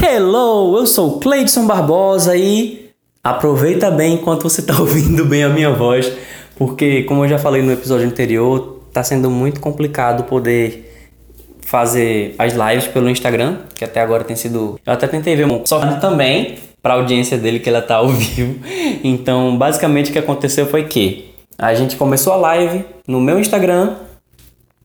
Hello, eu sou o Cleidson Barbosa e aproveita bem enquanto você está ouvindo bem a minha voz, porque como eu já falei no episódio anterior, está sendo muito complicado poder fazer as lives pelo Instagram, que até agora tem sido. Eu até tentei ver um só também para a audiência dele que ela tá ao vivo. Então, basicamente o que aconteceu foi que a gente começou a live no meu Instagram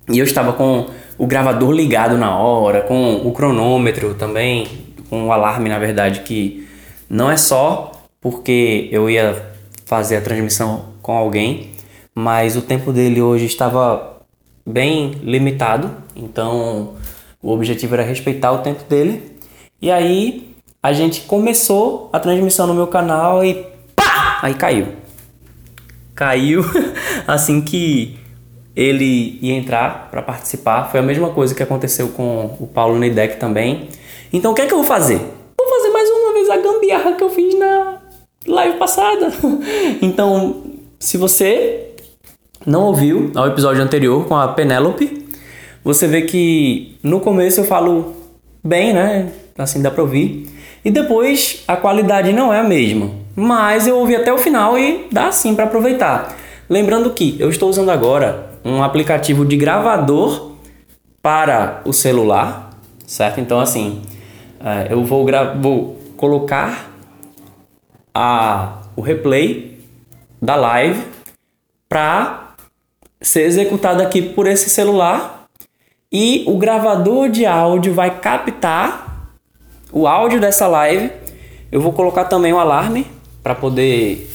e eu estava com o gravador ligado na hora, com o cronômetro também, o alarme, na verdade, que não é só porque eu ia fazer a transmissão com alguém, mas o tempo dele hoje estava bem limitado, então o objetivo era respeitar o tempo dele. E aí a gente começou a transmissão no meu canal e pá! Aí caiu. Caiu assim que ele ia entrar para participar. Foi a mesma coisa que aconteceu com o Paulo Neidec também. Então o que é que eu vou fazer? Vou fazer mais uma vez a gambiarra que eu fiz na live passada. Então, se você não ouviu o episódio anterior com a Penélope, você vê que no começo eu falo bem, né? Assim dá pra ouvir. E depois a qualidade não é a mesma. Mas eu ouvi até o final e dá sim para aproveitar. Lembrando que eu estou usando agora um aplicativo de gravador para o celular, certo? Então, assim, eu vou, vou colocar a, o replay da live para ser executado aqui por esse celular e o gravador de áudio vai captar o áudio dessa live. Eu vou colocar também o um alarme para poder,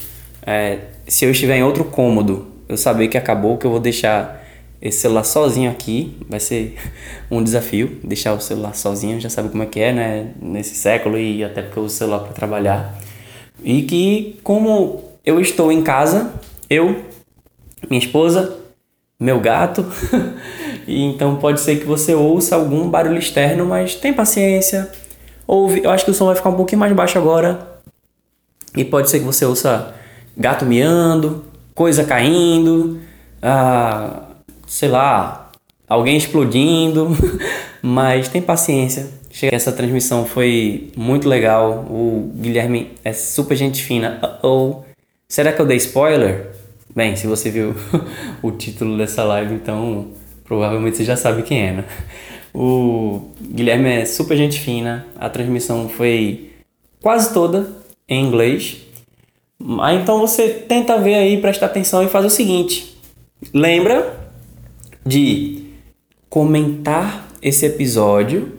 é, se eu estiver em outro cômodo, eu saber que acabou, que eu vou deixar esse celular sozinho aqui. Vai ser um desafio deixar o celular sozinho, já sabe como é que é, né? Nesse século e até porque eu uso o celular para trabalhar. E que como eu estou em casa, eu, minha esposa, meu gato, e então pode ser que você ouça algum barulho externo, mas tem paciência. Ouve, eu acho que o som vai ficar um pouquinho mais baixo agora. E pode ser que você ouça gato miando, coisa caindo, ah, sei lá, alguém explodindo, mas tem paciência. Essa transmissão foi muito legal. O Guilherme é super gente fina. Uh -oh. Será que eu dei spoiler? Bem, se você viu o título dessa live, então provavelmente você já sabe quem é, né? O Guilherme é super gente fina. A transmissão foi quase toda em inglês. Ah, então você tenta ver aí, presta atenção e faz o seguinte: lembra de comentar esse episódio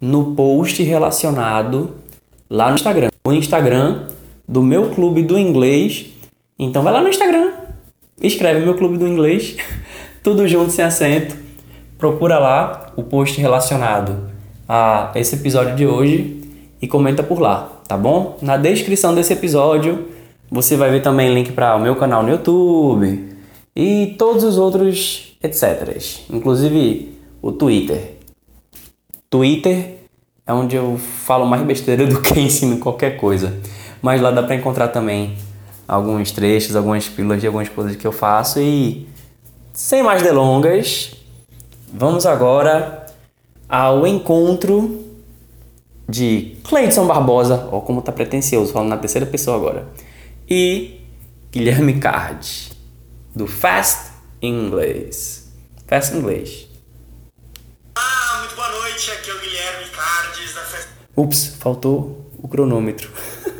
no post relacionado lá no Instagram. O Instagram do meu clube do inglês. Então vai lá no Instagram, escreve meu clube do inglês, tudo junto sem acento. Procura lá o post relacionado a esse episódio de hoje e comenta por lá, tá bom? Na descrição desse episódio você vai ver também link para o meu canal no YouTube e todos os outros etc. Inclusive o Twitter. Twitter é onde eu falo mais besteira do que ensino qualquer coisa. Mas lá dá para encontrar também alguns trechos, algumas pílulas de algumas coisas que eu faço e sem mais delongas, vamos agora ao encontro de Cleiton Barbosa, ó como tá pretencioso, falando na terceira pessoa agora e Guilherme Card, do Fast English. Fast English. Ah, muito boa noite, aqui é o Guilherme Cardes da Fast... Ups, faltou o cronômetro.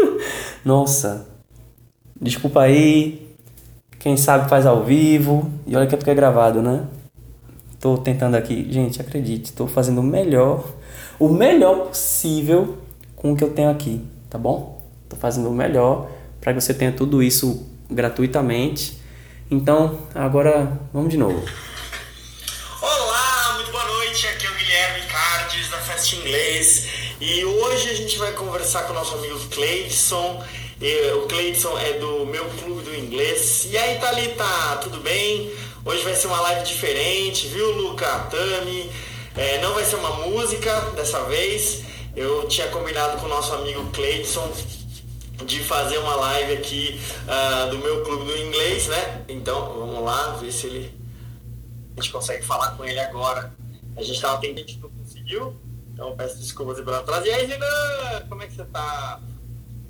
Nossa, desculpa aí, quem sabe faz ao vivo, e olha que é porque é gravado, né? Tô tentando aqui, gente, acredite, tô fazendo o melhor, o melhor possível com o que eu tenho aqui, tá bom? Tô fazendo o melhor para que você tenha tudo isso gratuitamente. Então, agora vamos de novo. Olá, muito boa noite. Aqui é o Guilherme Cardes da Fast Inglês e hoje a gente vai conversar com o nosso amigo Cleidson. O Cleidson é do meu clube do inglês. E aí, Thalita, tudo bem? Hoje vai ser uma live diferente, viu, Luca? Tami? É, não vai ser uma música dessa vez. Eu tinha combinado com o nosso amigo Cleidson de fazer uma live aqui uh, do meu clube do inglês, né? Então vamos lá, ver se ele a gente consegue falar com ele agora. A gente estava tentando, a gente não conseguiu, Então peço desculpas pela atraso. E aí, Renan, como é que você tá?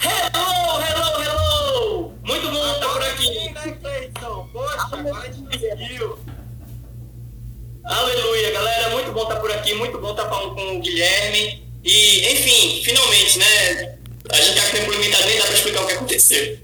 Hello, hello, hello! Muito bom estar por aqui. né, Cleiton? Poxa, agora a gente conseguiu. Aleluia, galera. Muito bom estar por aqui. Muito bom estar falando com o Guilherme. E, enfim, finalmente, né? A gente com tempo limitado, nem dá pra explicar o que aconteceu.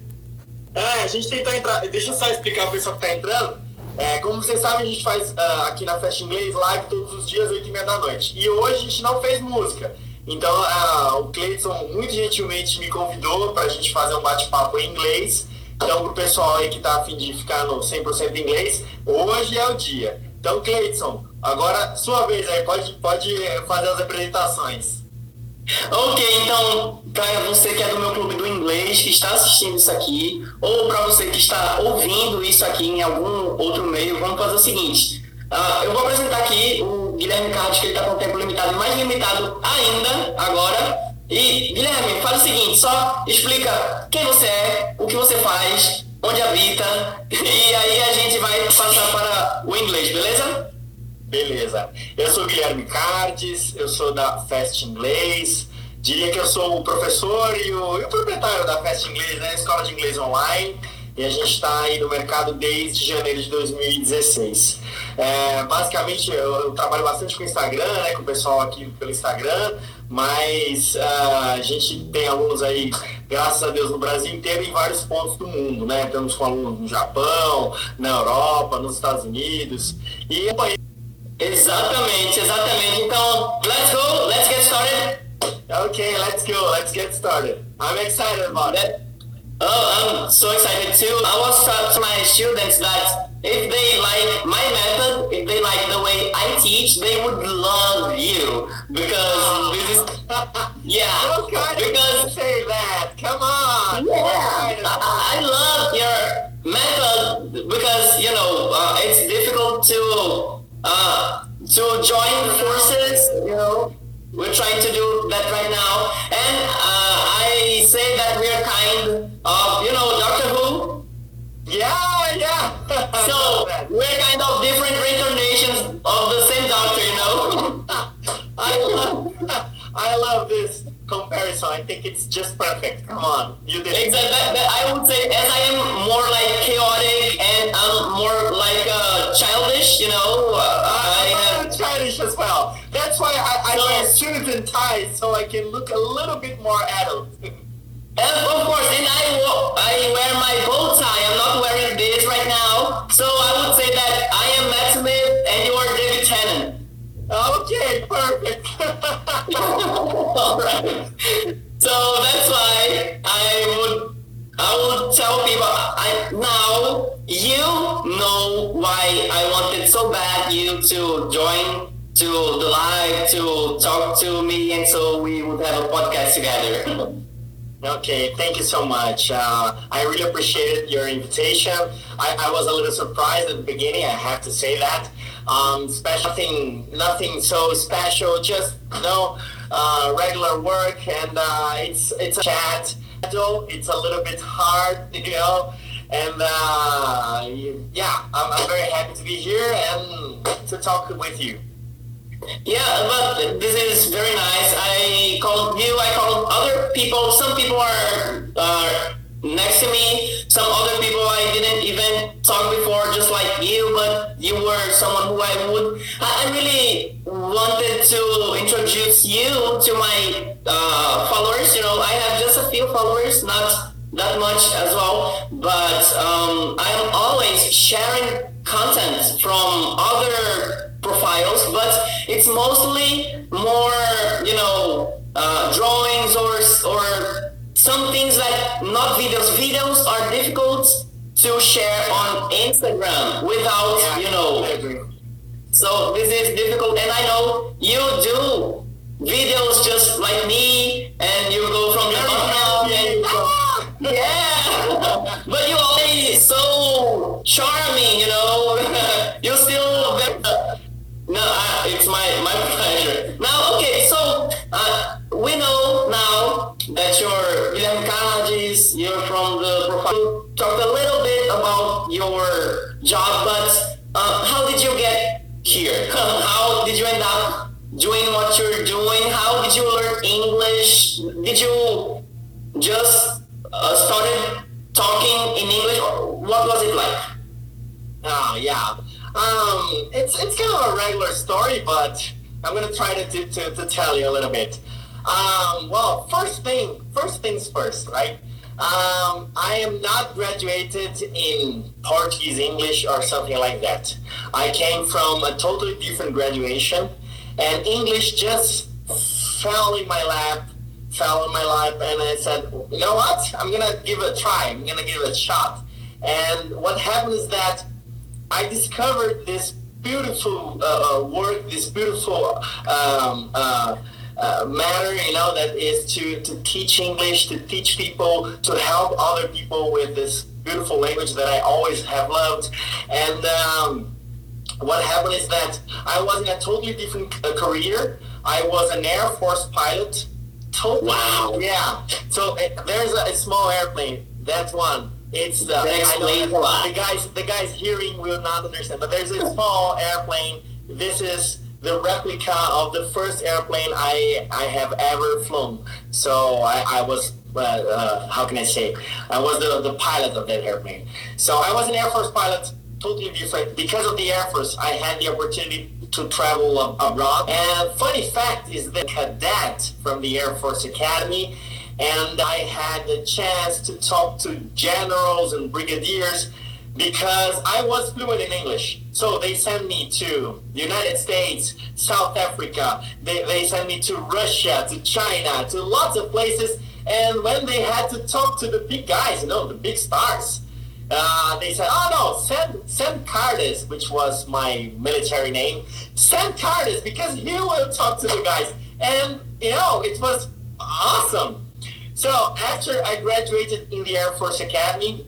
É, a gente tentou entrar. Deixa eu só explicar pro pessoal que tá entrando. É, como vocês sabem, a gente faz ah, aqui na Festa Inglês live todos os dias, 8 e meia da noite. E hoje a gente não fez música. Então ah, o Cleiton muito gentilmente me convidou para a gente fazer um bate-papo em inglês. Então, pro pessoal aí que tá afim de ficar no 100% inglês, hoje é o dia. Então, Cleiton, agora sua vez aí, pode, pode eh, fazer as apresentações. Ok, então, para você que é do meu clube do inglês, que está assistindo isso aqui, ou para você que está ouvindo isso aqui em algum outro meio, vamos fazer o seguinte. Ah, eu vou apresentar aqui o Guilherme Carlos, que ele está com tempo limitado, mais limitado ainda agora. E, Guilherme, faz o seguinte, só explica quem você é, o que você faz, onde habita, e aí a gente vai passar para o inglês, beleza? Beleza. Eu sou Guilherme Cardes, eu sou da Fest Inglês. Diria que eu sou o professor e o, e o proprietário da Fest Inglês, né? Escola de Inglês Online. E a gente está aí no mercado desde janeiro de 2016. É, basicamente, eu, eu trabalho bastante com o Instagram, né? Com o pessoal aqui pelo Instagram. Mas ah, a gente tem alunos aí, graças a Deus, no Brasil inteiro e em vários pontos do mundo, né? Estamos com alunos no Japão, na Europa, nos Estados Unidos. E Exatamente, exatamente. Então, let's go, let's get started. Okay, let's go. Let's get started. I'm excited about it. Oh, I'm so excited too. I was taught to my students that if they like my method, if they like the way I teach, they would love you because this is yeah. Don't kind Because say that. Come on. yeah, I, I love your method because you know uh, it's difficult to uh, to join forces. You know, we're trying to do that right now, and uh, I say that we're kind of you know Doctor Who. Yeah, yeah. So we're kind of different reincarnations of the same doctor, you know. I love, I love this comparison. I think it's just perfect. Come on, you did it. Exactly. That, that I would say, as I am more like chaotic and I'm more like uh, childish, you know. Uh, I, I am childish as well. That's why I, I So- wear suits and ties so I can look a little bit more adult. And of course, and I, I wear my bow tie. I'm not wearing this right now. So I would say that I am Matt Smith okay, perfect. Alright. So that's why I would I would tell people I now you know why I wanted so bad you to join to the live to talk to me and so we would have a podcast together. Okay, thank you so much. Uh, I really appreciated your invitation. I, I was a little surprised at the beginning. I have to say that. Um, special thing, nothing so special. Just you know, uh, regular work, and uh, it's it's a chat. It's a little bit hard, you know, and uh, yeah, I'm, I'm very happy to be here and to talk with you. Yeah, but this is very nice. I called you. I called other people. Some people are uh, next to me. Some other people I didn't even talk before, just like you. But you were someone who I would. I I really wanted to introduce you to my uh, followers. You know, I have just a few followers, not that much as well. But um, I'm always sharing content from other profiles, but it's mostly more, you know, uh, drawings or or some things like not videos. Videos are difficult to share on Instagram without, you know. So this is difficult, and I know you do videos just like me, and you go from the bottom and yeah, but you're always so charming, you know. you still no, I, it's my my pleasure. Now, okay, so uh, we know now that you're Guilherme Cardes, you're from the profile. Talk a little bit about your job, but uh, how did you get here? how did you end up doing what you're doing? How did you learn English? Did you just uh, started talking in English? What was it like? Oh yeah, um, it's it's kind of a regular story, but I'm gonna try to to, to tell you a little bit. Um, well, first thing, first things first, right? Um, I am not graduated in Portuguese, English, or something like that. I came from a totally different graduation, and English just fell in my lap, fell in my lap, and I said, you know what? I'm gonna give it a try. I'm gonna give it a shot. And what happened is that I discovered this beautiful uh, uh, work, this beautiful um, uh, uh, matter, you know, that is to, to teach English, to teach people, to help other people with this beautiful language that I always have loved. And um, what happened is that I was in a totally different uh, career. I was an Air Force pilot. Totally. Wow. Yeah. So uh, there's a, a small airplane. That's one. It's the, That know explains the guys the guys hearing will not understand, but there's a small airplane. This is the replica of the first airplane I I have ever flown. So I, I was uh, uh, how can I say I was the, the pilot of that airplane. So I was an Air Force pilot, totally different. Because of the Air Force, I had the opportunity to travel ab- abroad. And funny fact is the cadet from the Air Force Academy and I had the chance to talk to generals and brigadiers because I was fluent in English. So they sent me to the United States, South Africa, they, they sent me to Russia, to China, to lots of places. And when they had to talk to the big guys, you know, the big stars, uh, they said, "Oh no, send send Cardis, which was my military name. Send Cardis because he will talk to the guys." And you know, it was awesome. So after I graduated in the Air Force Academy,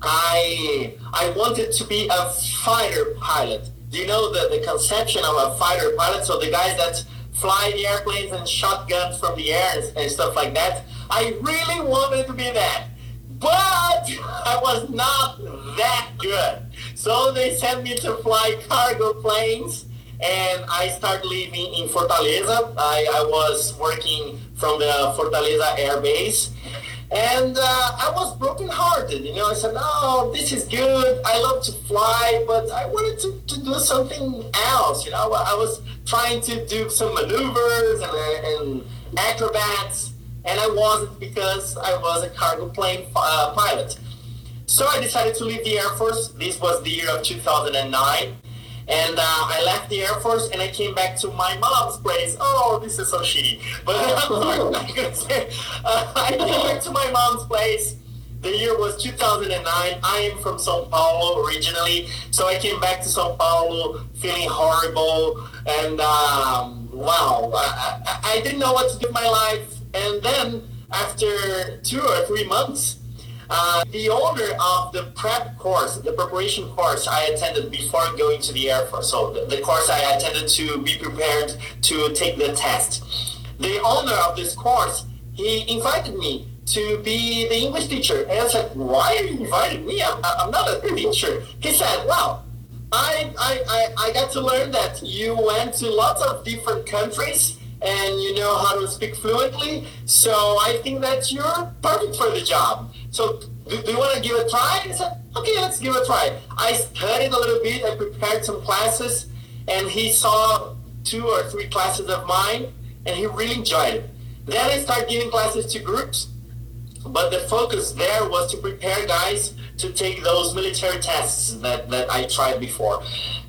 I I wanted to be a fighter pilot. Do you know the, the conception of a fighter pilot? So the guys that fly the airplanes and shotguns from the air and, and stuff like that. I really wanted to be that. But I was not that good. So they sent me to fly cargo planes and I started living in Fortaleza. I, I was working from the Fortaleza Air Base. And uh, I was brokenhearted, you know. I said, "No, this is good. I love to fly, but I wanted to, to do something else." You know, I was trying to do some maneuvers and, and acrobats, and I wasn't because I was a cargo plane uh, pilot. So I decided to leave the Air Force. This was the year of 2009. And uh, I left the Air Force and I came back to my mom's place. Oh, this is so shitty. But I'm sorry. Uh, I came back to my mom's place. The year was 2009. I am from Sao Paulo originally, so I came back to Sao Paulo feeling horrible and um, wow, I, I, I didn't know what to do with my life. And then after two or three months, uh, the owner of the prep course, the preparation course I attended before going to the Air Force, so the, the course I attended to be prepared to take the test. The owner of this course, he invited me to be the English teacher. And I like, why are you inviting me? I'm, I'm not a teacher. He said, well, I, I, I, I got to learn that you went to lots of different countries and you know how to speak fluently. So I think that you're perfect for the job. So do, do you want to give it a try? I said, okay, let's give it a try. I studied a little bit. I prepared some classes, and he saw two or three classes of mine, and he really enjoyed it. Then I started giving classes to groups, but the focus there was to prepare guys to take those military tests that, that I tried before.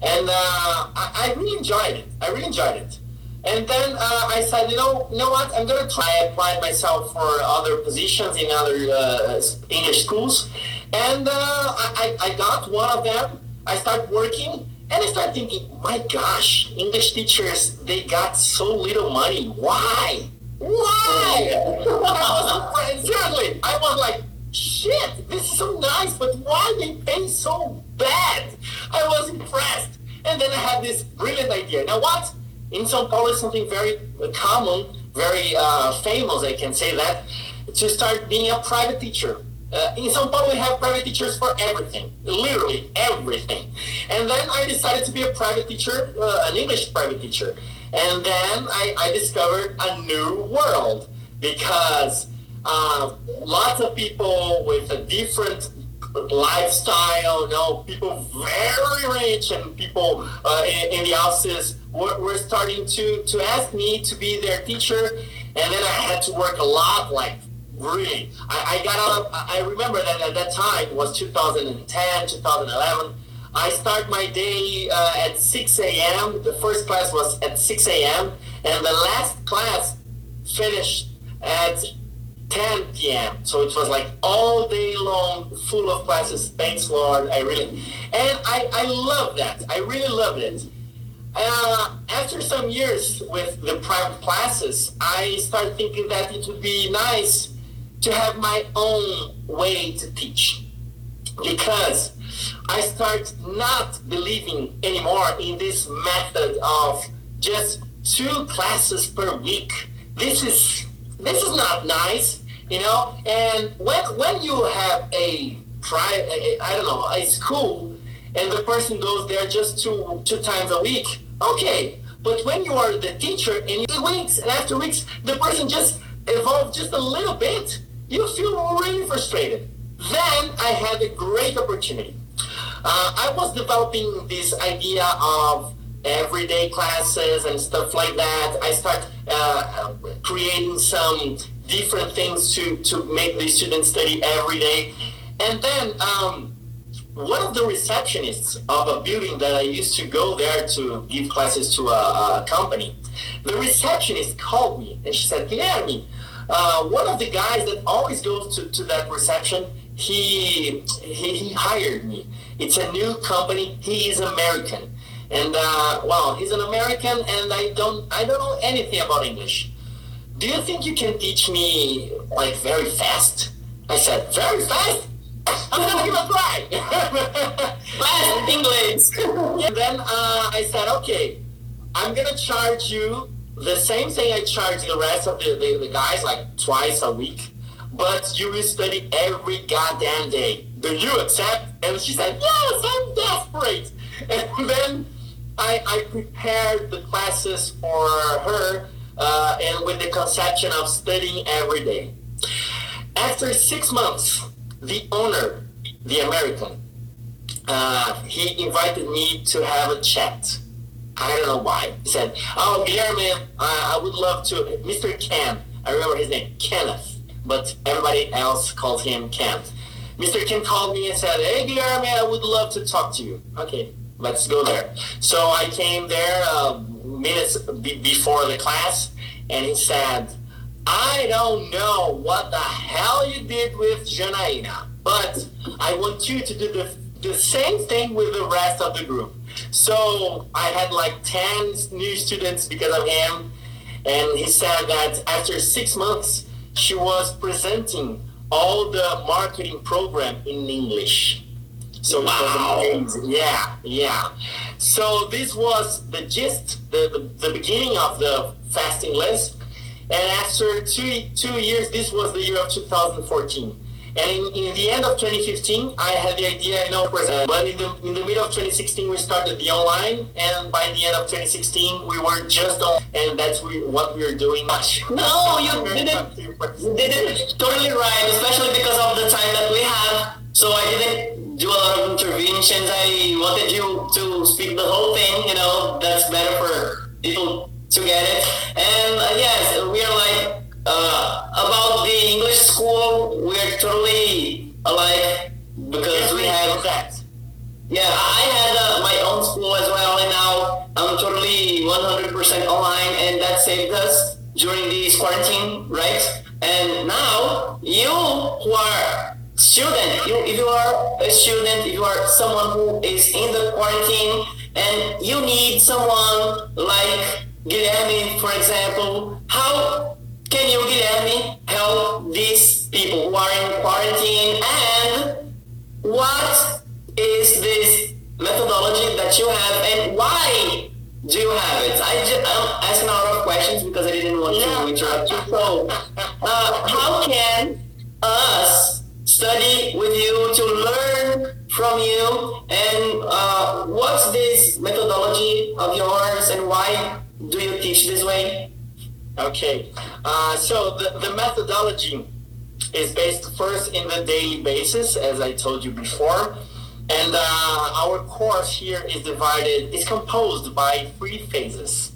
And uh, I, I really enjoyed it. I really enjoyed it. And then uh, I said, you know, you know what? I'm going to try. I applied myself for other positions in other uh, English schools. And uh, I, I got one of them. I started working. And I started thinking, my gosh, English teachers, they got so little money. Why? Why? I was, seriously, I was like, shit, this is so nice, but why they pay so bad? I was impressed. And then I had this brilliant idea. Now what? In Sao Paulo, it's something very common, very uh, famous, I can say that, to start being a private teacher. Uh, in Sao Paulo, we have private teachers for everything, literally everything. And then I decided to be a private teacher, uh, an English private teacher. And then I, I discovered a new world because uh, lots of people with a different lifestyle, you know, people very rich and people uh, in, in, the houses were, were starting to, to ask me to be their teacher. And then I had to work a lot, like really. I, I got out, I remember that at that time was 2010, 2011. I start my day uh, at 6 a.m. The first class was at 6 a.m. and the last class finished at 10 p.m. So it was like all day long, full of classes. Thanks, Lord. I really, and I, I love that. I really loved it. Uh, after some years with the private classes, I started thinking that it would be nice to have my own way to teach because I start not believing anymore in this method of just two classes per week. This is this is not nice, you know. And when when you have a private, I don't know, a school, and the person goes there just two two times a week, okay. But when you are the teacher and you weeks and after weeks, the person just evolved just a little bit, you feel really frustrated. Then I had a great opportunity. Uh, I was developing this idea of everyday classes and stuff like that. I start uh, creating some different things to, to make the students study every day. And then um, one of the receptionists of a building that I used to go there to give classes to a, a company, the receptionist called me and she said, Guilherme, uh, one of the guys that always goes to, to that reception, he, he, he hired me. It's a new company. He is American. And uh, well, he's an American, and I don't I don't know anything about English. Do you think you can teach me like very fast? I said, very fast. I'm gonna give try. fast English. and then uh, I said, okay, I'm gonna charge you the same thing I charge the rest of the, the, the guys, like twice a week, but you will study every goddamn day. Do you accept? And she said, yes, I'm desperate. And then I, I prepared the classes for her uh, and with the conception of studying every day. After six months, the owner, the American, uh, he invited me to have a chat. I don't know why. He said, "Oh, Guillermo, I, I would love to." Mr. Ken, I remember his name, Kenneth, but everybody else calls him Ken. Mr. Ken called me and said, "Hey, Guillermo, I would love to talk to you." Okay, let's go there. So I came there uh, minutes b- before the class, and he said, I don't know what the hell you did with Janaina, but I want you to do the, the same thing with the rest of the group. So I had like 10 new students because of him, and he said that after six months, she was presenting all the marketing program in English. So wow. it was amazing. Yeah, yeah. So this was the gist, the, the, the beginning of the Fast English. And after two, two years, this was the year of 2014. And in, in, the end of 2015, I had the idea, you know, but uh, in the, in the middle of 2016, we started the online, and by the end of 2016, we were just on, and that's we, what we are doing much. No, you didn't, you didn't totally right, especially because of the time that we have. So I didn't do a lot of interventions. I wanted you to speak the whole thing, you know, that's better for people to get it. And uh, yes, we are like, uh, about the English school, we're totally alike because we have that. Yeah, I had uh, my own school as well, and now I'm totally 100% online, and that saved us during this quarantine, right? And now you who are student, you, if you are a student, if you are someone who is in the quarantine, and you need someone like Guilherme, for example, how can you, Guilherme, help these people who are in quarantine and what is this methodology that you have and why do you have it? I just, I'm asking a lot of questions because I didn't want yeah. to interrupt you. So, uh, how can us study with you to learn from you and uh, what's this methodology of yours and why do you teach this way? Okay, uh, so the, the methodology is based first in the daily basis, as I told you before. And uh, our course here is divided, is composed by three phases.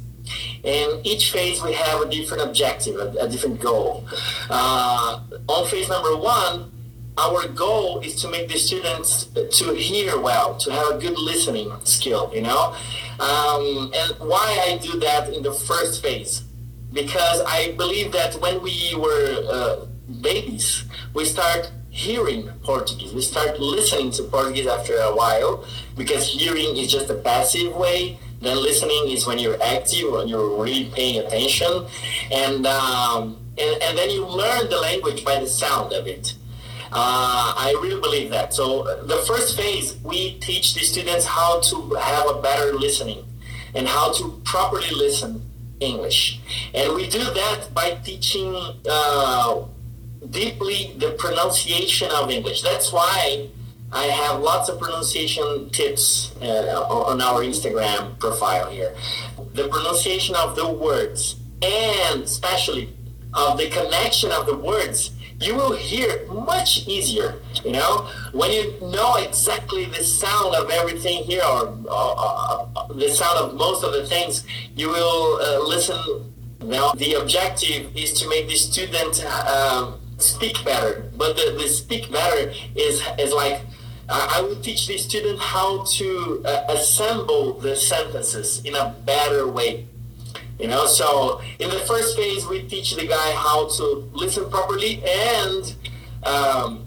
In each phase, we have a different objective, a, a different goal. Uh, on phase number one, our goal is to make the students to hear well, to have a good listening skill, you know? Um, and why I do that in the first phase? Because I believe that when we were uh, babies, we start hearing Portuguese. We start listening to Portuguese after a while because hearing is just a passive way. Then listening is when you're active, when you're really paying attention. And, um, and, and then you learn the language by the sound of it. Uh, I really believe that. So uh, the first phase, we teach the students how to have a better listening and how to properly listen English. And we do that by teaching uh, deeply the pronunciation of English. That's why I have lots of pronunciation tips uh, on our Instagram profile here. The pronunciation of the words and especially of the connection of the words you will hear much easier. You know, when you know exactly the sound of everything here, or uh, uh, the sound of most of the things, you will uh, listen. Now, the objective is to make the student um, speak better, but the, the speak better is is like I will teach the student how to uh, assemble the sentences in a better way. You know, so in the first phase, we teach the guy how to listen properly, and um,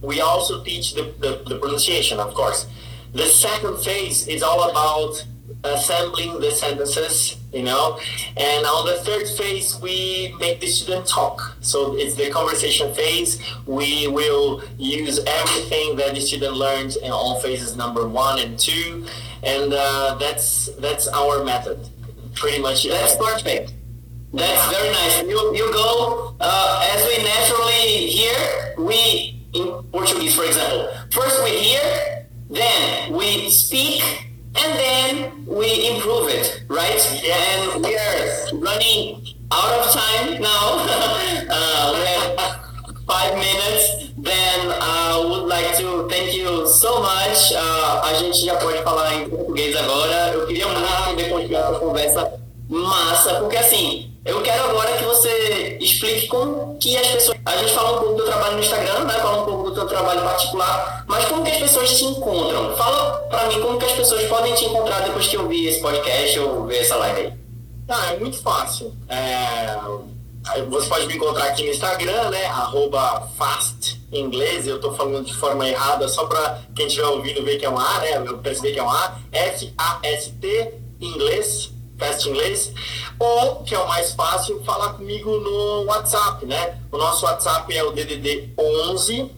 we also teach the, the, the, pronunciation, of course. The second phase is all about assembling the sentences, you know, and on the third phase, we make the student talk. So it's the conversation phase. We will use everything that the student learns in all phases number one and two, and uh, that's that's our method pretty much. That's perfect. That's very nice. You, you go, uh, as we naturally hear, we, in Portuguese, for example, first we hear, then we speak, and then we improve it, right? And we are running out of time now. uh, we have five minutes. Then I uh, would like to thank you so much. Uh, a gente já pode falar em português agora. Eu queria muito continuar essa conversa massa, porque assim, eu quero agora que você explique como que as pessoas. A gente fala um pouco do trabalho no Instagram, né? Fala um pouco do teu trabalho particular, mas como que as pessoas te encontram? Fala pra mim como que as pessoas podem te encontrar depois que eu vi esse podcast ou ver essa live aí. Ah, é muito fácil. É... Você pode me encontrar aqui no Instagram, né? Arroba fast inglês, eu tô falando de forma errada, só para quem estiver ouvindo ver que é um A, né? Eu perceber que é um A. F-A-S-T, inglês, Fast Inglês, ou, que é o mais fácil, falar comigo no WhatsApp, né? O nosso WhatsApp é o DDD 11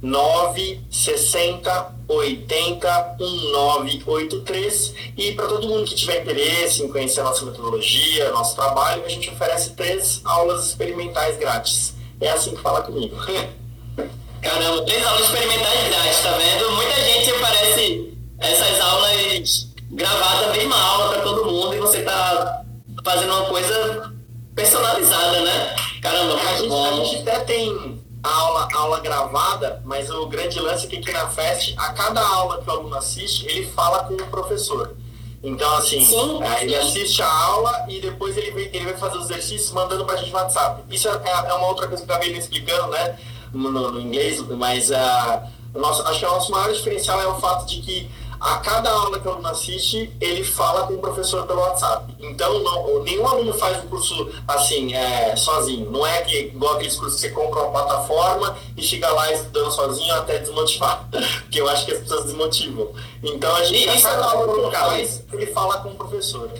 960 80 1983 e para todo mundo que tiver interesse em conhecer a nossa metodologia, nosso trabalho, a gente oferece três aulas experimentais grátis. É assim que fala comigo. Caramba, três aulas experimentais grátis, tá vendo? Muita gente parece essas aulas gravadas bem uma aula para todo mundo e você tá fazendo uma coisa personalizada, né? Caramba, a gente, a gente até tem aula, aula gravada, mas o grande lance é que aqui na FEST, a cada aula que o aluno assiste, ele fala com o professor. Então, assim, sim, é, ele assiste a aula e depois ele, vem, ele vai fazer os exercícios mandando pra gente no WhatsApp. Isso é, é uma outra coisa que eu acabei explicando, né, no, no, no inglês, mas uh, nosso, acho que o nosso maior diferencial é o fato de que a cada aula que o aluno assiste, ele fala com o professor pelo WhatsApp. Então, não, nenhum aluno faz o curso assim, é, sozinho. Não é que igual aqueles cursos que você compra uma plataforma e chega lá estudando sozinho até desmotivar. Porque eu acho que as pessoas desmotivam. Então, a gente, a cada aula que ele faz, ele fala com o professor.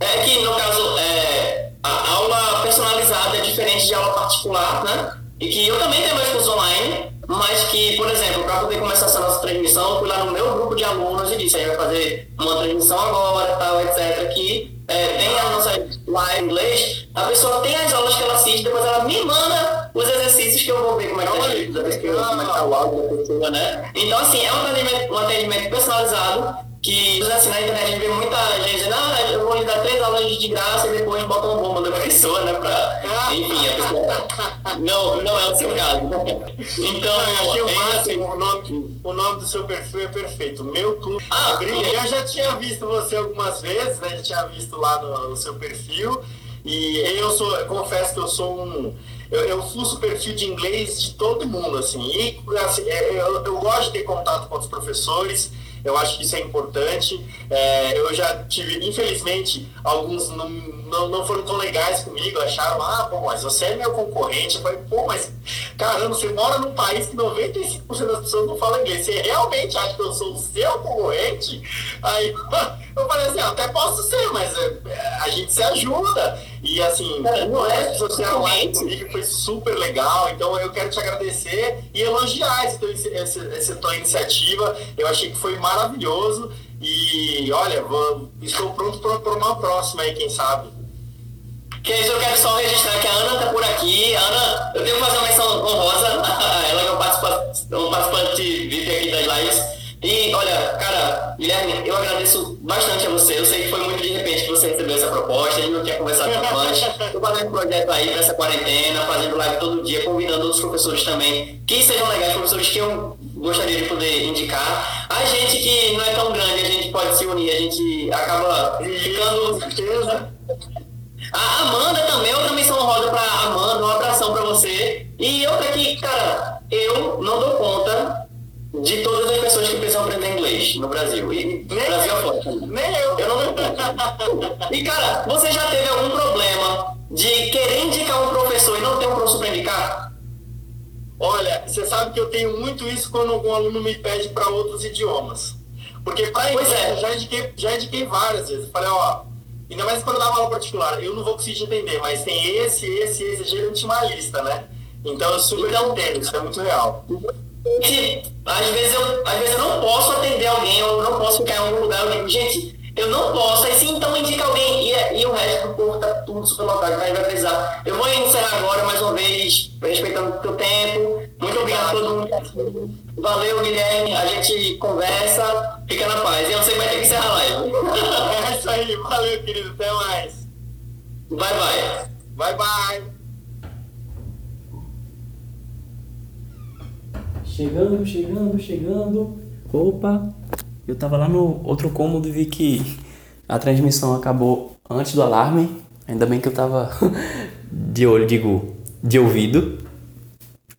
É que, no caso, é, a aula personalizada é diferente de aula particular, né? E que eu também tenho meus cursos online, mas que, por exemplo, para poder começar essa nossa transmissão, eu fui lá no meu grupo de alunos e disse, a gente vai fazer uma transmissão agora, tal, etc, que é, tem a nossa live em inglês, a pessoa tem as aulas que ela assiste, depois ela me manda os exercícios que eu vou ver como é que tá, como é que tá o áudio da pessoa, né? Então, assim, é um atendimento, um atendimento personalizado, que assim, na internet a gente vê muita gente dizendo, ah, eu vou lhe dar três aulas de graça e depois bota uma bomba na pessoa, né? Pra... Enfim, a pessoa. Não, não é o seu caso. Então, eu achei o é assim. o nome, o nome do seu perfil é perfeito. Meu clube. Ah, Brilha. Eu já tinha visto você algumas vezes, né? Já tinha visto lá no, no seu perfil. E eu sou, eu confesso que eu sou um. Eu, eu fuço o perfil de inglês de todo mundo, assim. E assim, é, eu, eu gosto de ter contato com os professores. Eu acho que isso é importante. É, eu já tive, infelizmente, alguns não, não foram tão legais comigo, acharam, ah, bom, mas você é meu concorrente. Eu falei, pô, mas caramba, você mora num país que 95% das pessoas não falam inglês. Você realmente acha que eu sou o seu concorrente? Aí eu falei assim, ah, até posso ser, mas é, a gente se ajuda. E assim, o resto social lá comigo foi super legal. Então eu quero te agradecer e elogiar esse, esse, essa tua iniciativa. Eu achei que foi maravilhoso. E olha, vou, estou pronto para uma próxima aí, quem sabe. Que eu quero só registrar que a Ana tá por aqui. Ana, eu tenho que fazer uma menção honrosa. Ela é uma participante, VIP aqui das lives. E olha, cara, Guilherme, eu agradeço bastante a você. Eu sei que foi muito de repente que você recebeu essa proposta, a gente não tinha conversado com antes. Estou fazendo um projeto aí essa quarentena, fazendo live todo dia, convidando outros professores também, que sejam legais, professores que eu gostaria de poder indicar. A gente que não é tão grande, a gente pode se unir, a gente acaba ficando. certeza. A Amanda também, outra missão roda pra Amanda, um abração pra você. E outra que, cara, eu não dou conta de todas as pessoas que precisam aprender inglês no Brasil. E no Brasil afora. Nem eu. Eu não dou conta. E, cara, você já teve algum problema de querer indicar um professor e não ter um professor pra indicar? Olha, você sabe que eu tenho muito isso quando algum aluno me pede para outros idiomas. Porque para inglês é. eu já indiquei, já indiquei várias vezes. Eu Falei, ó, ainda mais quando eu dava aula particular, eu não vou conseguir entender, mas tem esse, esse, esse, geralmente uma lista, né? Então eu super entendo, isso é muito real. que às vezes eu, às vezes eu não posso atender alguém, eu não posso ficar em algum lugar, eu digo, gente, eu não posso, aí sim, então indica alguém, e, e o resto do povo tá tudo super lotado, então a gente vai precisar. Eu vou encerrar agora, mais uma vez, respeitando o teu tempo, muito obrigado a todo mundo. Valeu, Guilherme, a gente conversa, fica na paz. E eu sei que vai ter que encerrar a live. É isso aí, valeu, querido, até mais. Bye, bye. Bye, bye. Chegando, chegando, chegando. Opa! Eu tava lá no outro cômodo e vi que a transmissão acabou antes do alarme. Ainda bem que eu tava de olho, digo, de ouvido.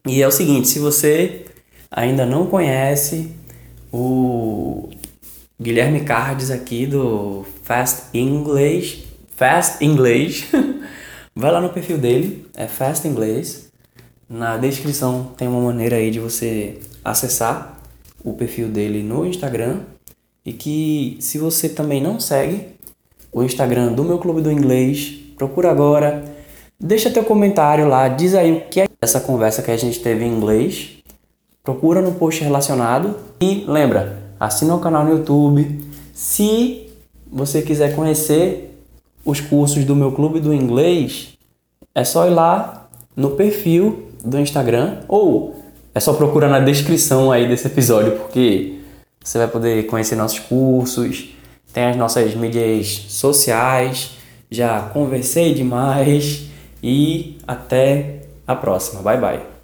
E é o seguinte, se você ainda não conhece o Guilherme Cardes aqui do Fast English, Fast English, vai lá no perfil dele, é Fast English. Na descrição tem uma maneira aí de você acessar o perfil dele no Instagram e que se você também não segue o Instagram do meu clube do inglês, procura agora, deixa teu comentário lá, diz aí o que é essa conversa que a gente teve em inglês, procura no post relacionado e lembra, assina o canal no YouTube. Se você quiser conhecer os cursos do meu clube do inglês, é só ir lá no perfil do Instagram ou é só procurar na descrição aí desse episódio, porque você vai poder conhecer nossos cursos, tem as nossas mídias sociais. Já conversei demais e até a próxima. Bye bye.